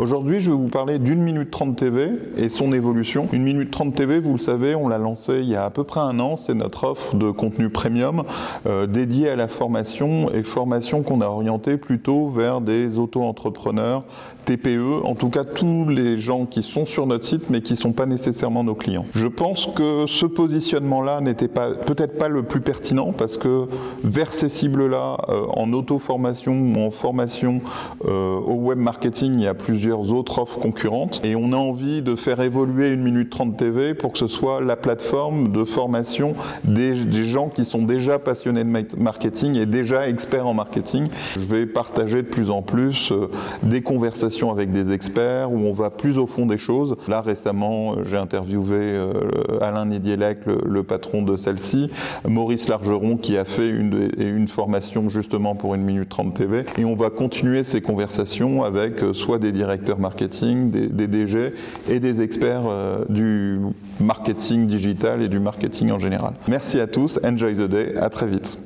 Aujourd'hui, je vais vous parler d'une minute 30 TV et son évolution. Une minute 30 TV, vous le savez, on l'a lancé il y a à peu près un an. C'est notre offre de contenu premium euh, dédiée à la formation et formation qu'on a orientée plutôt vers des auto-entrepreneurs, TPE, en tout cas tous les gens qui sont sur notre site mais qui ne sont pas nécessairement nos clients. Je pense que ce positionnement-là n'était pas peut-être pas le plus pertinent parce que vers ces cibles-là, euh, en auto-formation ou en formation euh, au web marketing, il y a plusieurs autres offres concurrentes et on a envie de faire évoluer une minute 30 TV pour que ce soit la plateforme de formation des, gens qui sont déjà passionnés de marketing et déjà experts en marketing. Je vais partager de plus en plus euh, des conversations avec des experts où on va plus au fond des choses. Là récemment, euh, j'ai interviewé euh, Alain Nidielec, le, patron de celle-ci, Maurice Largeron qui a fait une, formation justement pour une minute 30 TV et on va continuer ces conversations avec soit des directeurs marketing, des, DG et des experts euh, du marketing digital et du marketing en général. Merci à tous, enjoy the day, à très vite.